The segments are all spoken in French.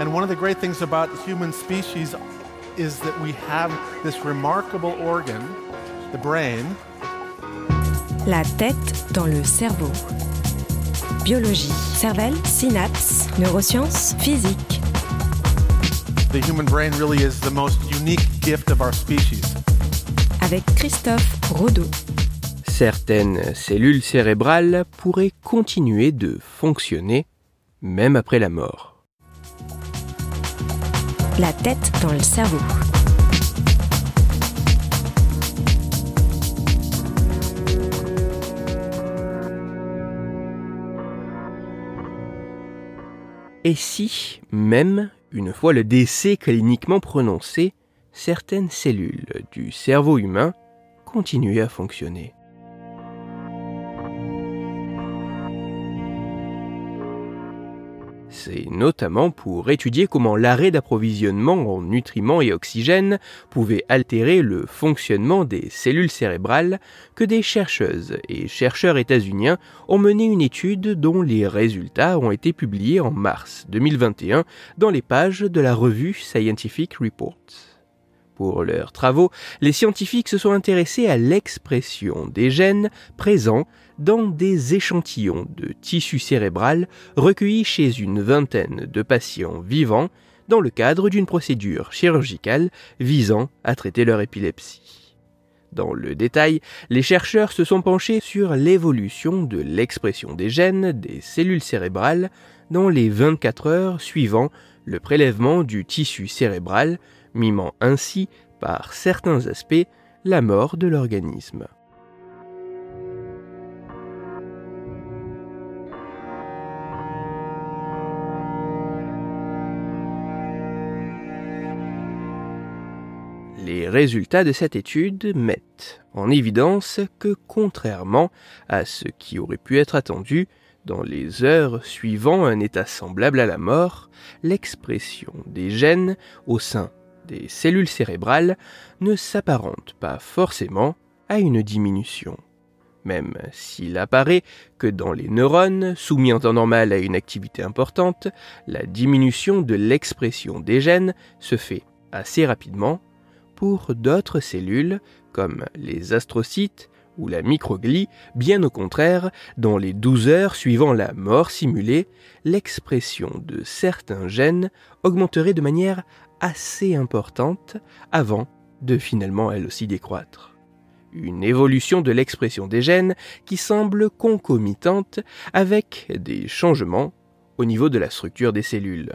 And one of the great things about the human species is that we have this remarkable organ, the brain. La tête dans le cerveau. Biologie, cervelle, synapses, neurosciences, physique. The human brain really is the most unique gift of our species. Avec Christophe Rodeau. Certaines cellules cérébrales pourraient continuer de fonctionner même après la mort. La tête dans le cerveau. Et si, même une fois le décès cliniquement prononcé, certaines cellules du cerveau humain continuaient à fonctionner? C'est notamment pour étudier comment l'arrêt d'approvisionnement en nutriments et oxygène pouvait altérer le fonctionnement des cellules cérébrales que des chercheuses et chercheurs états-uniens ont mené une étude dont les résultats ont été publiés en mars 2021 dans les pages de la revue Scientific Reports. Pour leurs travaux, les scientifiques se sont intéressés à l'expression des gènes présents dans des échantillons de tissu cérébral recueillis chez une vingtaine de patients vivants dans le cadre d'une procédure chirurgicale visant à traiter leur épilepsie. Dans le détail, les chercheurs se sont penchés sur l'évolution de l'expression des gènes des cellules cérébrales dans les 24 heures suivant le prélèvement du tissu cérébral mimant ainsi, par certains aspects, la mort de l'organisme. Les résultats de cette étude mettent en évidence que, contrairement à ce qui aurait pu être attendu, dans les heures suivant un état semblable à la mort, l'expression des gènes au sein cellules cérébrales ne s'apparente pas forcément à une diminution. Même s'il apparaît que dans les neurones, soumis en temps normal à une activité importante, la diminution de l'expression des gènes se fait assez rapidement pour d'autres cellules, comme les astrocytes ou la microglie, bien au contraire, dans les 12 heures suivant la mort simulée, l'expression de certains gènes augmenterait de manière assez importante avant de finalement elle aussi décroître. Une évolution de l'expression des gènes qui semble concomitante avec des changements au niveau de la structure des cellules,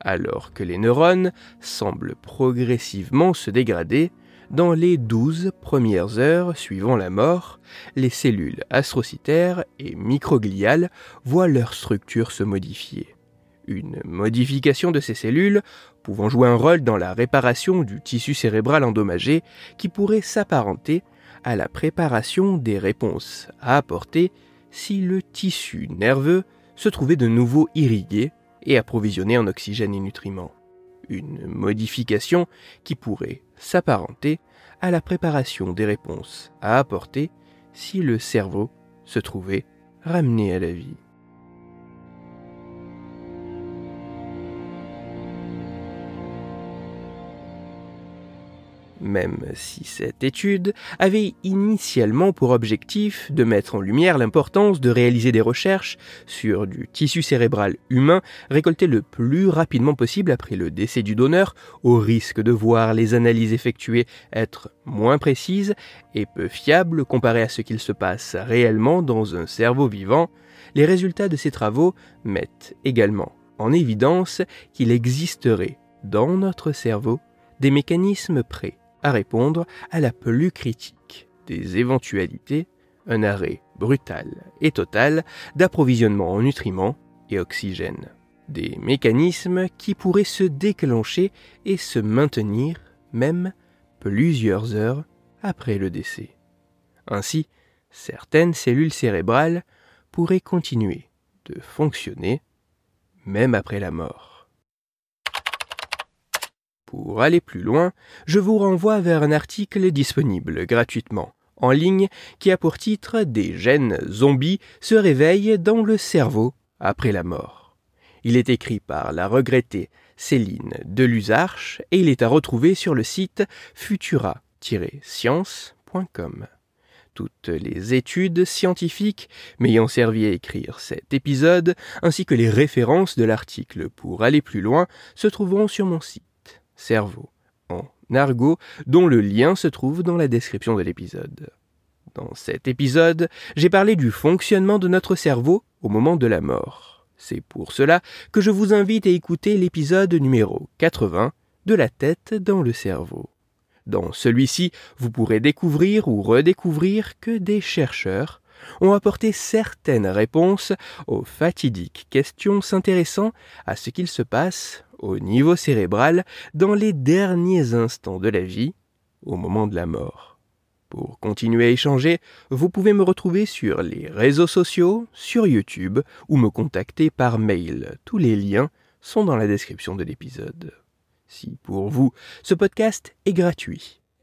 alors que les neurones semblent progressivement se dégrader dans les 12 premières heures suivant la mort, les cellules astrocytaires et microgliales voient leur structure se modifier. Une modification de ces cellules pouvant jouer un rôle dans la réparation du tissu cérébral endommagé qui pourrait s'apparenter à la préparation des réponses à apporter si le tissu nerveux se trouvait de nouveau irrigué et approvisionné en oxygène et nutriments. Une modification qui pourrait s'apparenter à la préparation des réponses à apporter si le cerveau se trouvait ramené à la vie. Même si cette étude avait initialement pour objectif de mettre en lumière l'importance de réaliser des recherches sur du tissu cérébral humain récolté le plus rapidement possible après le décès du donneur, au risque de voir les analyses effectuées être moins précises et peu fiables comparées à ce qu'il se passe réellement dans un cerveau vivant, les résultats de ces travaux mettent également en évidence qu'il existerait dans notre cerveau des mécanismes prêts à répondre à la plus critique des éventualités, un arrêt brutal et total d'approvisionnement en nutriments et oxygène. Des mécanismes qui pourraient se déclencher et se maintenir même plusieurs heures après le décès. Ainsi, certaines cellules cérébrales pourraient continuer de fonctionner même après la mort. Pour aller plus loin, je vous renvoie vers un article disponible gratuitement en ligne qui a pour titre Des gènes zombies se réveillent dans le cerveau après la mort. Il est écrit par la regrettée Céline Deluzarche et il est à retrouver sur le site futura-science.com. Toutes les études scientifiques m'ayant servi à écrire cet épisode, ainsi que les références de l'article pour aller plus loin, se trouveront sur mon site, Cerveau, en argot, dont le lien se trouve dans la description de l'épisode. Dans cet épisode, j'ai parlé du fonctionnement de notre cerveau au moment de la mort. C'est pour cela que je vous invite à écouter l'épisode numéro 80 de la tête dans le cerveau. Dans celui-ci, vous pourrez découvrir ou redécouvrir que des chercheurs ont apporté certaines réponses aux fatidiques questions s'intéressant à ce qu'il se passe au niveau cérébral dans les derniers instants de la vie, au moment de la mort. Pour continuer à échanger, vous pouvez me retrouver sur les réseaux sociaux, sur YouTube ou me contacter par mail. Tous les liens sont dans la description de l'épisode. Si pour vous, ce podcast est gratuit